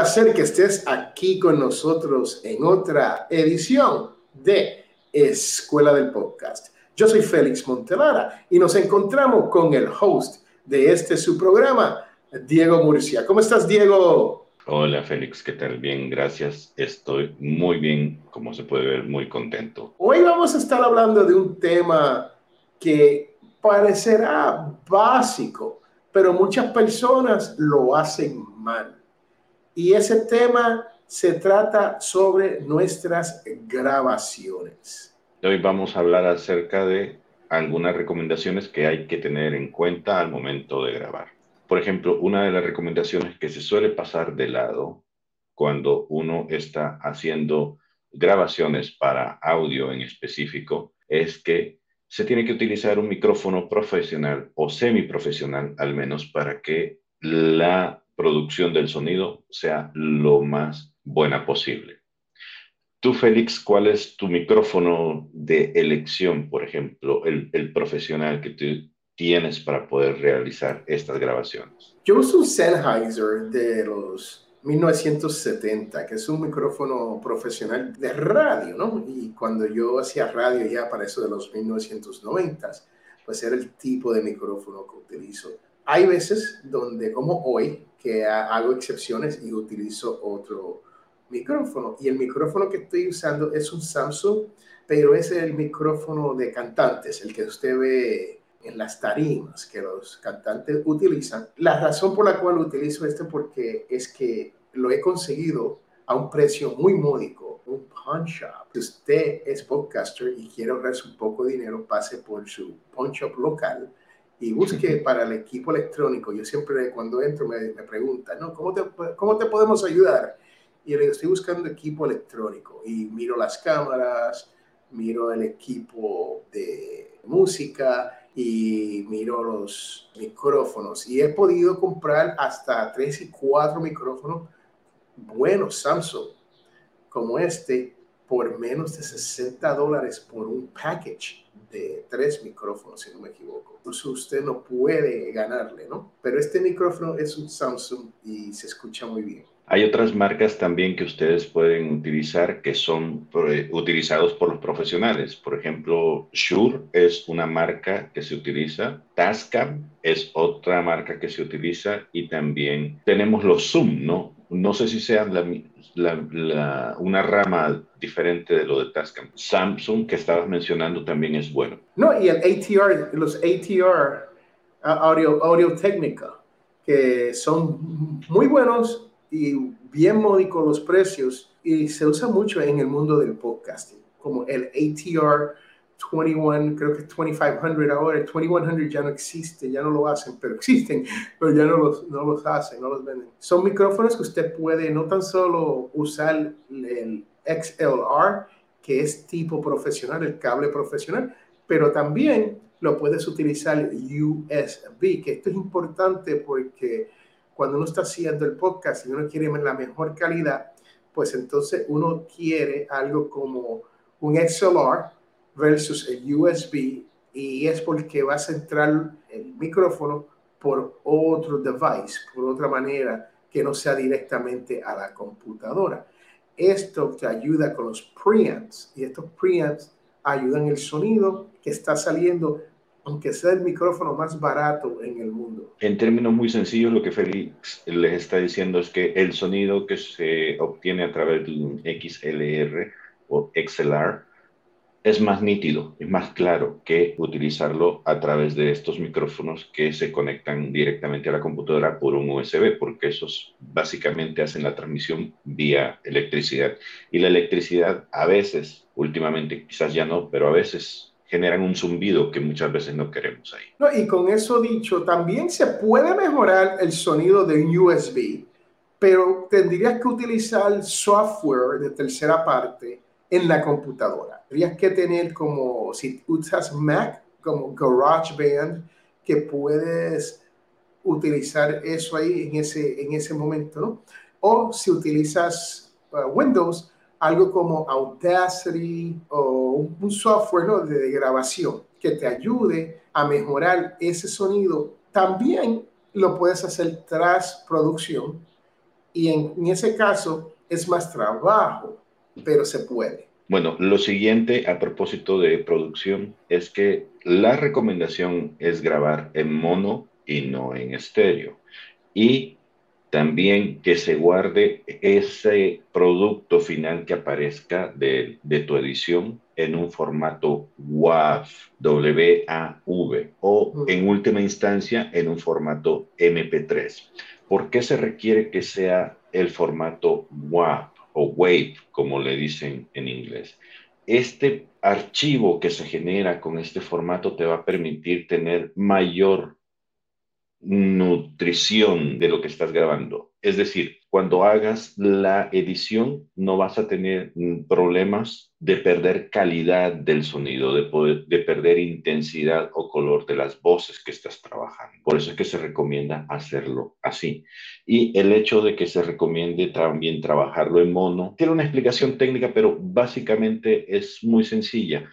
placer que estés aquí con nosotros en otra edición de Escuela del Podcast. Yo soy Félix Montelara y nos encontramos con el host de este su programa, Diego Murcia. ¿Cómo estás, Diego? Hola, Félix, ¿qué tal? Bien, gracias. Estoy muy bien, como se puede ver, muy contento. Hoy vamos a estar hablando de un tema que parecerá básico, pero muchas personas lo hacen mal. Y ese tema se trata sobre nuestras grabaciones. Hoy vamos a hablar acerca de algunas recomendaciones que hay que tener en cuenta al momento de grabar. Por ejemplo, una de las recomendaciones que se suele pasar de lado cuando uno está haciendo grabaciones para audio en específico es que se tiene que utilizar un micrófono profesional o semiprofesional al menos para que la producción del sonido sea lo más buena posible. Tú, Félix, ¿cuál es tu micrófono de elección, por ejemplo, el, el profesional que tú tienes para poder realizar estas grabaciones? Yo uso un Sennheiser de los 1970, que es un micrófono profesional de radio, ¿no? Y cuando yo hacía radio ya para eso de los 1990, pues era el tipo de micrófono que utilizo. Hay veces donde, como hoy, que hago excepciones y utilizo otro micrófono. Y el micrófono que estoy usando es un Samsung, pero es el micrófono de cantantes, el que usted ve en las tarimas que los cantantes utilizan. La razón por la cual utilizo este porque es que lo he conseguido a un precio muy módico, un pawn shop. Si usted es podcaster y quiere ahorrarse un poco de dinero, pase por su pawn shop local y busque para el equipo electrónico. Yo siempre cuando entro me, me preguntan, ¿no? ¿Cómo te, ¿Cómo te podemos ayudar? Y le estoy buscando equipo electrónico y miro las cámaras, miro el equipo de música, y miro los micrófonos y he podido comprar hasta tres y cuatro micrófonos buenos Samsung como este por menos de 60 dólares por un package de tres micrófonos, si no me equivoco. Entonces usted no puede ganarle, ¿no? Pero este micrófono es un Samsung y se escucha muy bien. Hay otras marcas también que ustedes pueden utilizar que son eh, utilizados por los profesionales. Por ejemplo, Shure es una marca que se utiliza, Tascam es otra marca que se utiliza y también tenemos los Zoom, ¿no? No sé si sean una rama diferente de lo de Tascam. Samsung, que estabas mencionando, también es bueno. No, y el ATR, los ATR, Audio, Audio Técnica, que son muy buenos y bien módico los precios y se usa mucho en el mundo del podcasting, como el ATR 21, creo que es 2500 ahora, el 2100 ya no existe, ya no lo hacen, pero existen, pero ya no los, no los hacen, no los venden. Son micrófonos que usted puede no tan solo usar el XLR, que es tipo profesional, el cable profesional, pero también lo puedes utilizar USB, que esto es importante porque cuando uno está haciendo el podcast y uno quiere la mejor calidad, pues entonces uno quiere algo como un XLR versus el USB y es porque va a centrar el micrófono por otro device, por otra manera que no sea directamente a la computadora. Esto te ayuda con los preamps y estos preamps ayudan el sonido que está saliendo aunque sea el micrófono más barato en el mundo. En términos muy sencillos, lo que Félix les está diciendo es que el sonido que se obtiene a través de un XLR o XLR es más nítido, es más claro que utilizarlo a través de estos micrófonos que se conectan directamente a la computadora por un USB, porque esos básicamente hacen la transmisión vía electricidad. Y la electricidad a veces, últimamente quizás ya no, pero a veces generan un zumbido que muchas veces no queremos ahí. No, y con eso dicho, también se puede mejorar el sonido de un USB, pero tendrías que utilizar software de tercera parte en la computadora. Tendrías que tener como, si usas Mac, como GarageBand, que puedes utilizar eso ahí en ese, en ese momento. O si utilizas uh, Windows, algo como Audacity o un software de, grabación que te ayude a mejorar ese sonido. También lo puedes hacer tras producción Y en ese caso es más trabajo, pero se puede. Bueno, lo siguiente a propósito de producción es que la recomendación es grabar en mono y no en estéreo. Y también que se guarde ese producto final que aparezca de, tu edición en un formato WAV, W-A-V, o en última instancia en un formato MP3. ¿Por qué se requiere que sea el formato WAV o WAVE, como le dicen en inglés? Este archivo que se genera con este formato te va a permitir tener mayor nutrición de lo que estás grabando. Es decir, cuando hagas la edición no vas a tener problemas de perder calidad del sonido, de, de perder intensidad o color de las voces que estás trabajando. Por eso es que se recomienda hacerlo así. Y el hecho de que se recomiende también trabajarlo en mono tiene una explicación técnica, pero básicamente es muy sencilla.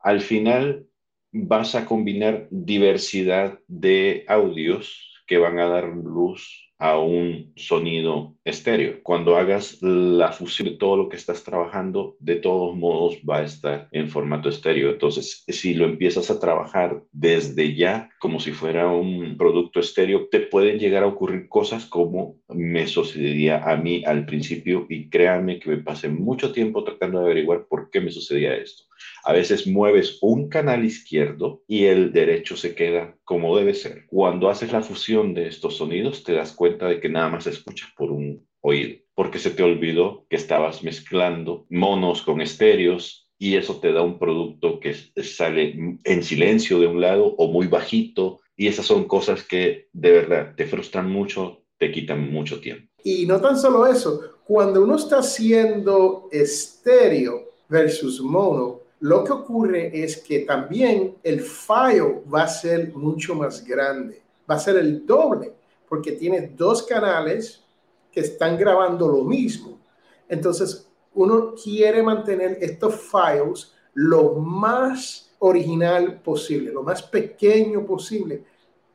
Al final, vas a combinar diversidad de audios que van a dar luz a un sonido estéreo. Cuando hagas la fusión de todo lo que estás trabajando, de todos modos va a estar en formato estéreo. Entonces, si lo empiezas a trabajar desde ya, como si fuera un producto estéreo, te pueden llegar a ocurrir cosas como me sucedía a mí al principio y créanme que me pasé mucho tiempo tratando de averiguar por qué me sucedía esto. A veces mueves un canal izquierdo y el derecho se queda como debe ser. Cuando haces la fusión de estos sonidos, te das cuenta de que nada más escuchas por un oído, porque se te olvidó que estabas mezclando monos con estéreos y eso te da un producto que sale en silencio de un lado o muy bajito y esas son cosas que de verdad te frustran mucho, te quitan mucho tiempo. Y no tan solo eso, cuando uno está haciendo estéreo versus mono, lo que ocurre es que también el file va a ser mucho más grande, va a ser el doble, porque tiene dos canales que están grabando lo mismo. Entonces, uno quiere mantener estos files lo más original posible, lo más pequeño posible.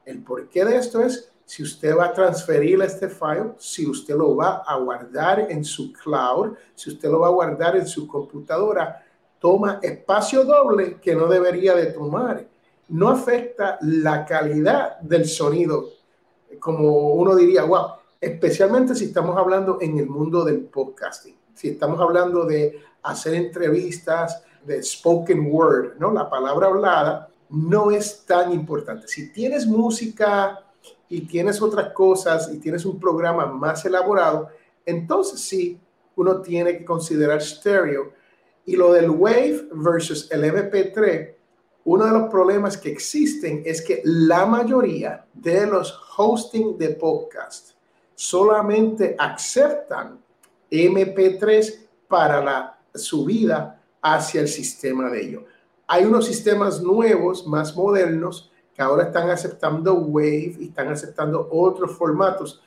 El porqué de esto es si usted va a transferir este file, si usted lo va a guardar en su cloud, si usted lo va a guardar en su computadora, toma espacio doble que no debería de tomar. No afecta la calidad del sonido, como uno diría, wow, especialmente si estamos hablando en el mundo del podcasting, si estamos hablando de hacer entrevistas, de spoken word, ¿no? La palabra hablada no es tan importante. Si tienes música y tienes otras cosas y tienes un programa más elaborado, entonces sí, uno tiene que considerar stereo y lo del Wave versus el MP3, uno de los problemas que existen es que la mayoría de los hosting de podcast solamente aceptan MP3 para la subida hacia el sistema de ellos. Hay unos sistemas nuevos, más modernos, que ahora están aceptando Wave y están aceptando otros formatos,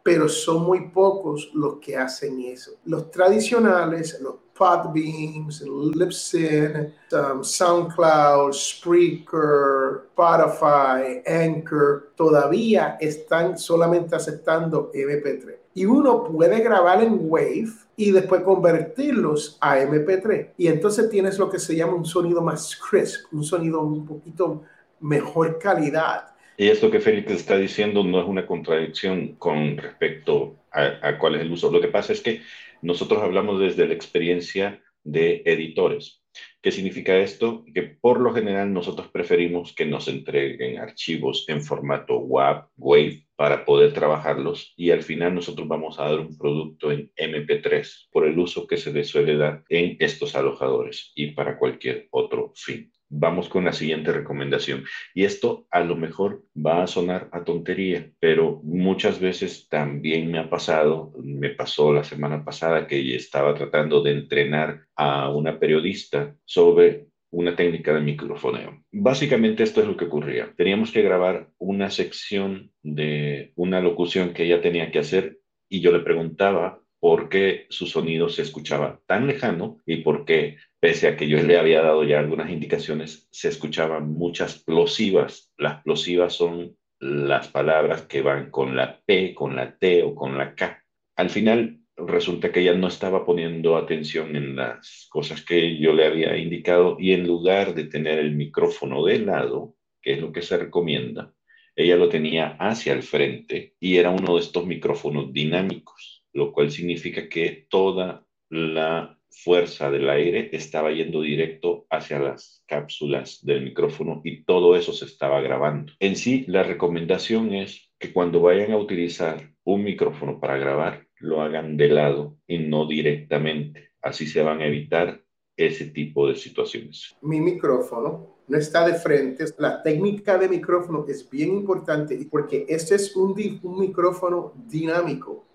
pero son muy pocos los que hacen eso. Los tradicionales, los Podbeams, Libsyn, um, SoundCloud, Spreaker, Spotify, Anchor, todavía están solamente aceptando MP3. Y uno puede grabar en Wave y después convertirlos a MP3. Y entonces tienes lo que se llama un sonido más crisp, un sonido un poquito mejor calidad. Y esto que Félix está diciendo no es una contradicción con respecto a, a cuál es el uso. Lo que pasa es que nosotros hablamos desde la experiencia de editores. ¿Qué significa esto? Que por lo general nosotros preferimos que nos entreguen archivos en formato WAV, WAVE, para poder trabajarlos y al final nosotros vamos a dar un producto en MP3 por el uso que se le suele dar en estos alojadores y para cualquier otro fin vamos con la siguiente recomendación. Y esto a lo mejor va a sonar a tontería, pero muchas veces también me ha pasado, me pasó la semana pasada que estaba tratando de entrenar a una periodista sobre una técnica de microfoneo. Básicamente esto es lo que ocurría. Teníamos que grabar una sección de una locución que ella tenía que hacer y yo le preguntaba por qué su sonido se escuchaba tan lejano y por qué pese a que yo le había dado ya algunas indicaciones, se escuchaban muchas plosivas. Las plosivas son las palabras que van con la P, con la T o con la K. Al final resulta que ella no estaba poniendo atención en las cosas que yo le había indicado y en lugar de tener el micrófono de lado, que es lo que se recomienda, ella lo tenía hacia el frente y era uno de estos micrófonos dinámicos, lo cual significa que toda la fuerza del aire estaba yendo directo hacia las cápsulas del micrófono y todo eso se estaba grabando. En sí, la recomendación es que cuando vayan a utilizar un micrófono para grabar, lo hagan de lado y no directamente. Así se van a evitar ese tipo de situaciones. Mi micrófono no está de frente. La técnica de micrófono es bien importante porque este es un, un micrófono dinámico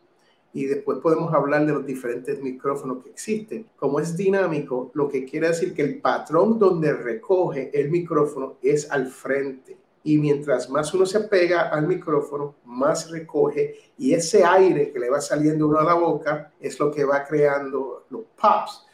y después podemos hablar de los diferentes micrófonos que existen. Como es dinámico, lo que quiere decir que el patrón donde recoge el micrófono es al frente. Y mientras más uno se pega al micrófono, más recoge. Y ese aire que le va saliendo uno a la boca es lo que va creando los pops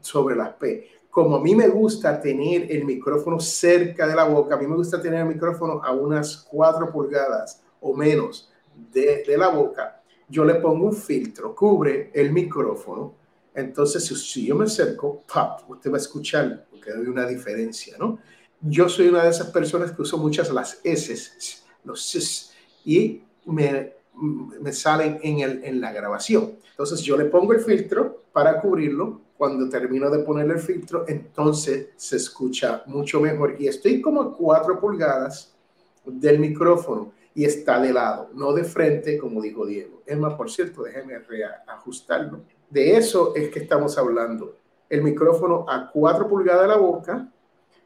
sobre las P. Como a mí me gusta tener el micrófono cerca de la boca, a mí me gusta tener el micrófono a unas 4 pulgadas o menos de la boca, yo le pongo un filtro, cubre el micrófono. Entonces, si, yo me acerco, ¡pap! usted va a escuchar, porque hay una diferencia, ¿no? Yo soy una de esas personas que uso muchas las S, los S, y me, salen en, el, en la grabación. Entonces, yo le pongo el filtro para cubrirlo. Cuando termino de poner el filtro, entonces se escucha mucho mejor. Y estoy como a 4 pulgadas del micrófono y está de lado, no de frente, como dijo Diego. Es más, por cierto, déjeme reajustarlo. De eso es que estamos hablando. El micrófono a 4 pulgadas de la boca,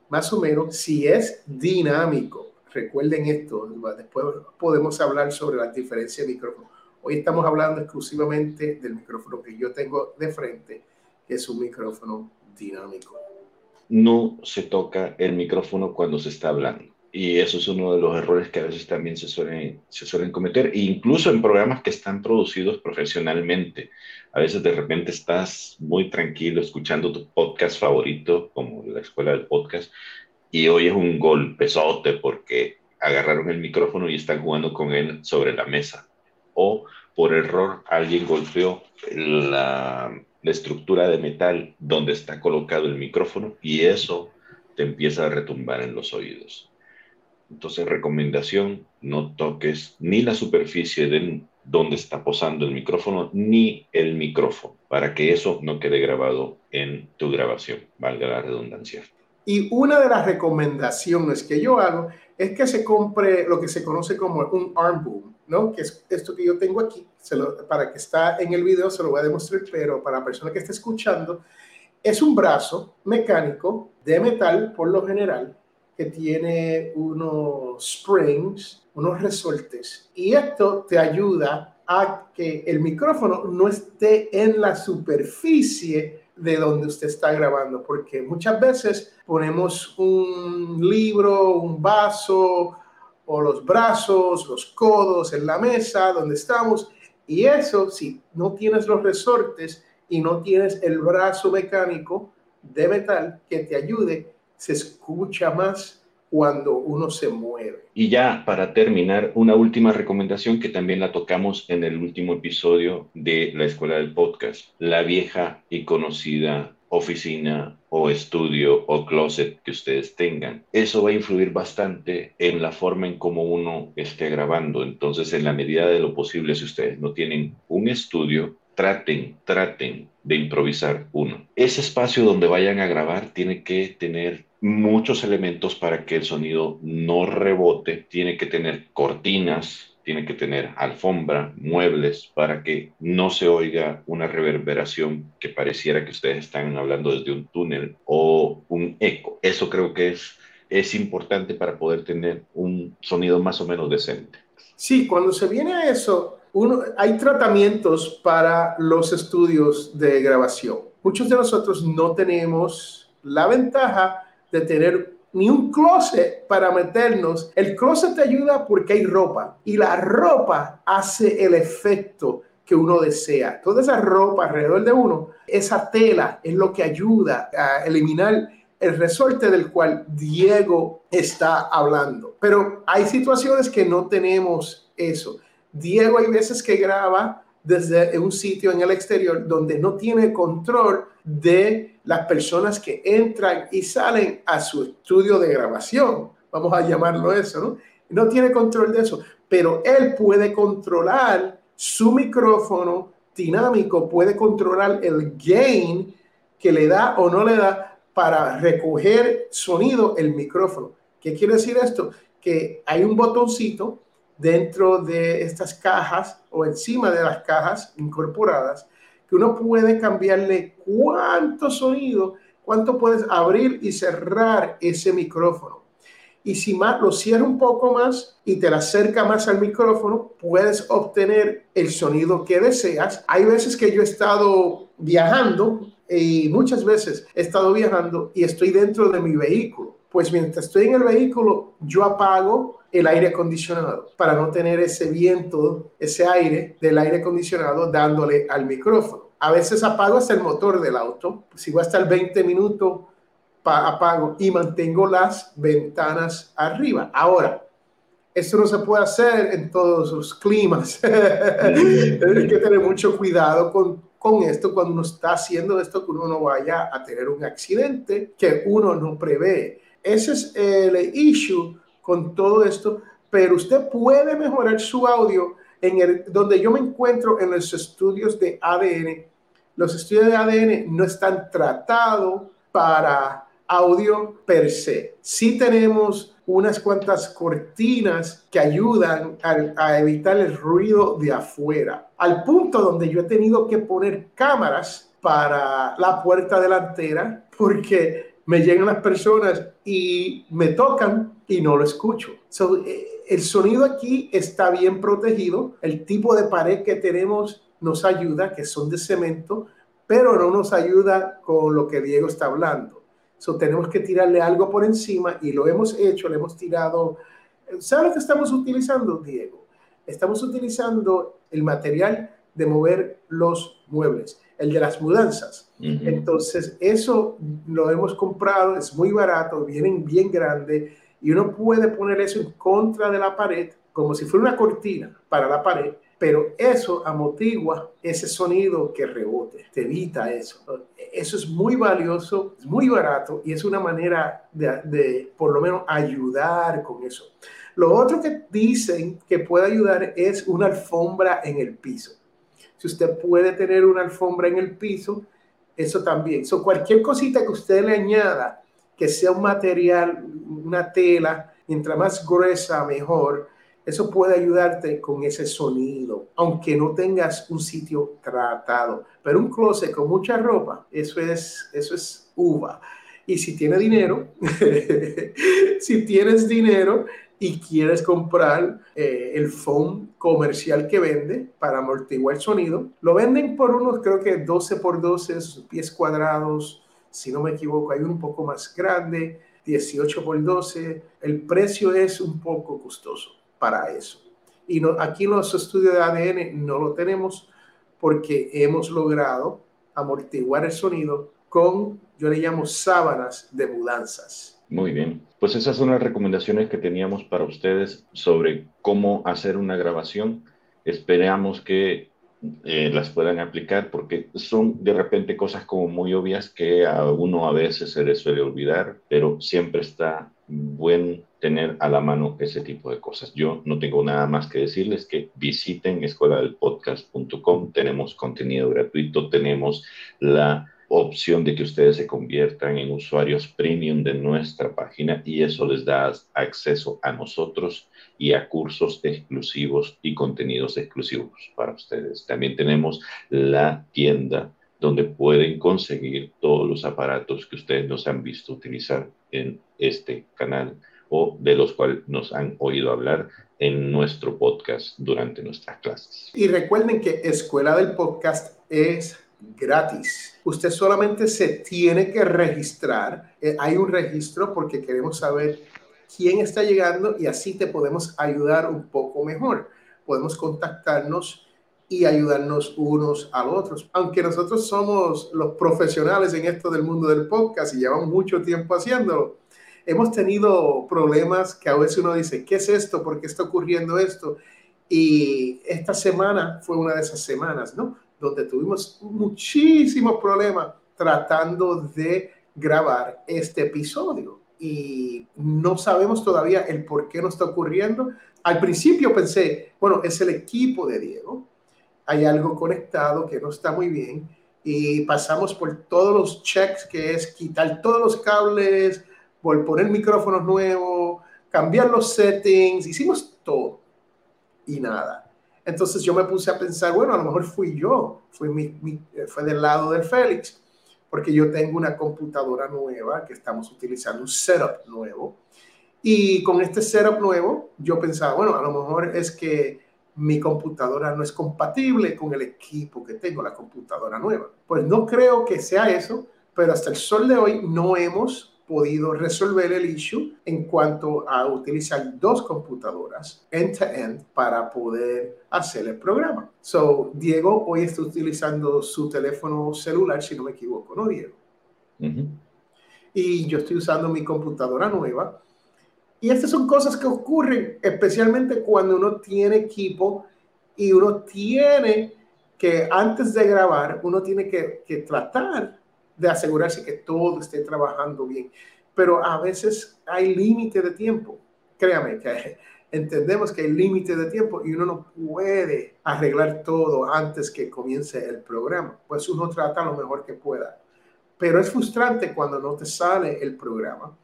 más o menos, si es dinámico. Recuerden esto, después podemos hablar sobre la diferencia de micrófono. Hoy estamos hablando exclusivamente del micrófono que yo tengo de frente, que es un micrófono dinámico. No se toca el micrófono cuando se está hablando. Y eso es uno de los errores que a veces también se suelen, se suelen cometer, e incluso en programas que están producidos profesionalmente. A veces de repente estás muy tranquilo escuchando tu podcast favorito, como la escuela del podcast, y oyes un golpezote porque agarraron el micrófono y están jugando con él sobre la mesa. O por error alguien golpeó la, la estructura de metal donde está colocado el micrófono y eso te empieza a retumbar en los oídos. Entonces, recomendación, no toques ni la superficie de donde está posando el micrófono, ni el micrófono, para que eso no quede grabado en tu grabación, valga la redundancia. Y una de las recomendaciones que yo hago es que se compre lo que se conoce como un arm boom, ¿no? Que es esto que yo tengo aquí, para que está en el video se lo voy a demostrar, pero para la persona que esté escuchando, es un brazo mecánico de metal por lo general que tiene unos springs, unos resortes. Y esto te ayuda a que el micrófono no esté en la superficie de donde usted está grabando, porque muchas veces ponemos un libro, un vaso o los brazos, los codos en la mesa donde estamos, y eso, si no tienes los resortes y no tienes el brazo mecánico de metal que te ayude, se escucha más cuando uno se mueve. Y ya para terminar, una última recomendación que también la tocamos en el último episodio de la Escuela del Podcast, la vieja y conocida oficina o estudio o closet que ustedes tengan. Eso va a influir bastante en la forma en cómo uno esté grabando. Entonces, en la medida de lo posible, si ustedes no tienen un estudio, traten, traten de improvisar uno. Ese espacio donde vayan a grabar tiene que tener muchos elementos para que el sonido no rebote. Tiene que tener cortinas, tiene que tener alfombra, muebles, para que no se oiga una reverberación que pareciera que ustedes están hablando desde un túnel o un eco. Eso creo que es, es importante para poder tener un sonido más o menos decente. Sí, cuando se viene a eso, uno, hay tratamientos para los estudios de grabación. Muchos de nosotros no tenemos la ventaja de tener ni un closet para meternos. El closet te ayuda porque hay ropa y la ropa hace el efecto que uno desea. Toda esa ropa alrededor de uno, esa tela es lo que ayuda a eliminar el resorte del cual Diego está hablando. Pero hay situaciones que no tenemos eso. Diego hay veces que graba desde un sitio en el exterior donde no tiene control de las personas que entran y salen a su estudio de grabación. Vamos a llamarlo eso, ¿no? No tiene control de eso, pero él puede controlar su micrófono dinámico, puede controlar el gain que le da o no le da para recoger sonido el micrófono. ¿Qué quiere decir esto? Que hay un botoncito dentro de estas cajas o encima de las cajas incorporadas que uno puede cambiarle cuánto sonido, cuánto puedes abrir y cerrar ese micrófono. Y si más, lo cierra un poco más y te la acerca más al micrófono, puedes obtener el sonido que deseas. Hay veces que yo he estado viajando y muchas veces he estado viajando y estoy dentro de mi vehículo. Pues mientras estoy en el vehículo, yo apago el aire acondicionado para no tener ese viento, ese aire del aire acondicionado dándole al micrófono. A veces apago hasta el motor del auto. Si voy a estar 20 minutos apago y mantengo las ventanas arriba. Ahora, esto no se puede hacer en todos los climas. Hay que tener mucho cuidado con, con esto cuando uno está haciendo esto, que uno no vaya a tener un accidente que uno no prevé. Ese es el issue con todo esto, pero usted puede mejorar su audio en el, donde yo me encuentro en los estudios de ADN. Los estudios de ADN no están tratados para audio per se. Sí tenemos unas cuantas cortinas que ayudan a, evitar el ruido de afuera, al punto donde yo he tenido que poner cámaras para la puerta delantera porque me llegan las personas y me tocan y no lo escucho. Eh, el sonido aquí está bien protegido, el tipo de pared que tenemos nos ayuda, que son de cemento, pero no nos ayuda con lo que Diego está hablando tenemos que tirarle algo por encima y lo hemos hecho, le hemos tirado. ¿Sabes lo estamos utilizando, Diego? Estamos utilizando el material de mover los muebles, el de las mudanzas. Entonces, eso lo hemos comprado, es muy barato, vienen bien grande y uno puede poner eso en contra de la pared como si fuera una cortina para la pared pero eso amortigua ese sonido que rebote, te evita eso. Eso es muy valioso, es muy barato y es una manera de, por lo menos ayudar con eso. Lo otro que dicen que puede ayudar es una alfombra en el piso. Si usted puede tener una alfombra en el piso, eso también. So, cualquier cosita que usted le añada, que sea un material, una tela, mientras más gruesa, mejor, eso puede ayudarte con ese sonido, aunque no tengas un sitio tratado. Pero un closet con mucha ropa, eso es, eso es uva. Y si tienes dinero, si tienes dinero y quieres comprar eh, el foam comercial que vende para amortiguar el sonido, lo venden por unos, creo que 12 por 12 pies cuadrados, si no me equivoco, hay un poco más grande, 18 por 12. El precio es un poco costoso para eso. Y aquí los estudios de ADN no lo tenemos porque hemos logrado amortiguar el sonido con, yo le llamo sábanas de mudanzas. Muy bien, pues esas son las recomendaciones que teníamos para ustedes sobre cómo hacer una grabación. Esperamos que eh, las puedan aplicar porque son de repente cosas como muy obvias que a uno a veces se le suele olvidar, pero siempre está buen tener a la mano ese tipo de cosas. Yo no tengo nada más que decirles que visiten escuela del podcast.com, tenemos contenido gratuito, tenemos la opción de que ustedes se conviertan en usuarios premium de nuestra página y eso les da acceso a nosotros y a cursos exclusivos y contenidos exclusivos para ustedes. También tenemos la tienda donde pueden conseguir todos los aparatos que ustedes nos han visto utilizar en este canal o de los cuales nos han oído hablar en nuestro podcast durante nuestras clases. Y recuerden que Escuela del Podcast es gratis. Usted solamente se tiene que registrar. Eh, hay un registro porque queremos saber quién está llegando y así te podemos ayudar un poco mejor. Podemos contactarnos y ayudarnos unos a los otros. Aunque nosotros somos los profesionales en esto del mundo del podcast y llevamos mucho tiempo haciéndolo, hemos tenido problemas que a veces uno dice, ¿qué es esto? ¿Por qué está ocurriendo esto? Y esta semana fue una de esas semanas, ¿no? Donde tuvimos muchísimos problemas tratando de grabar este episodio. Y no sabemos todavía el por qué no está ocurriendo. Al principio pensé, bueno, es el equipo de Diego. Hay algo conectado que no está muy bien. Y pasamos por todos los checks, que es quitar todos los cables, poner micrófonos nuevos, cambiar los settings. Hicimos todo y nada. Entonces yo me puse a pensar, bueno, a lo mejor fui yo, fui mi, eh, fue del lado del Félix, porque yo tengo una computadora nueva que estamos utilizando, un setup nuevo. Y con este setup nuevo, yo pensaba, bueno, a lo mejor es que mi computadora no es compatible con el equipo que tengo, la computadora nueva. Pues no creo que sea eso, pero hasta el sol de hoy no hemos podido resolver el issue en cuanto a utilizar dos computadoras end-to-end para poder hacer el programa. So, Diego hoy está utilizando su teléfono celular, si no me equivoco, ¿no, Diego? Y yo estoy usando mi computadora nueva. Y estas son cosas que ocurren especialmente cuando uno tiene equipo y uno tiene que antes de grabar, uno tiene que, que tratar de asegurarse que todo esté trabajando bien. Pero a veces hay límite de tiempo. Créame que entendemos que hay límite de tiempo y uno no puede arreglar todo antes que comience el programa. Pues uno trata lo mejor que pueda. Pero es frustrante cuando no te sale el programa.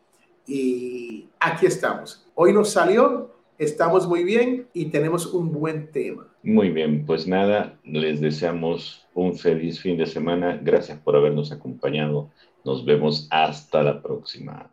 Y aquí estamos. Hoy nos salió, estamos muy bien y tenemos un buen tema. Muy bien, pues nada, les deseamos un feliz fin de semana. Gracias por habernos acompañado. Nos vemos hasta la próxima.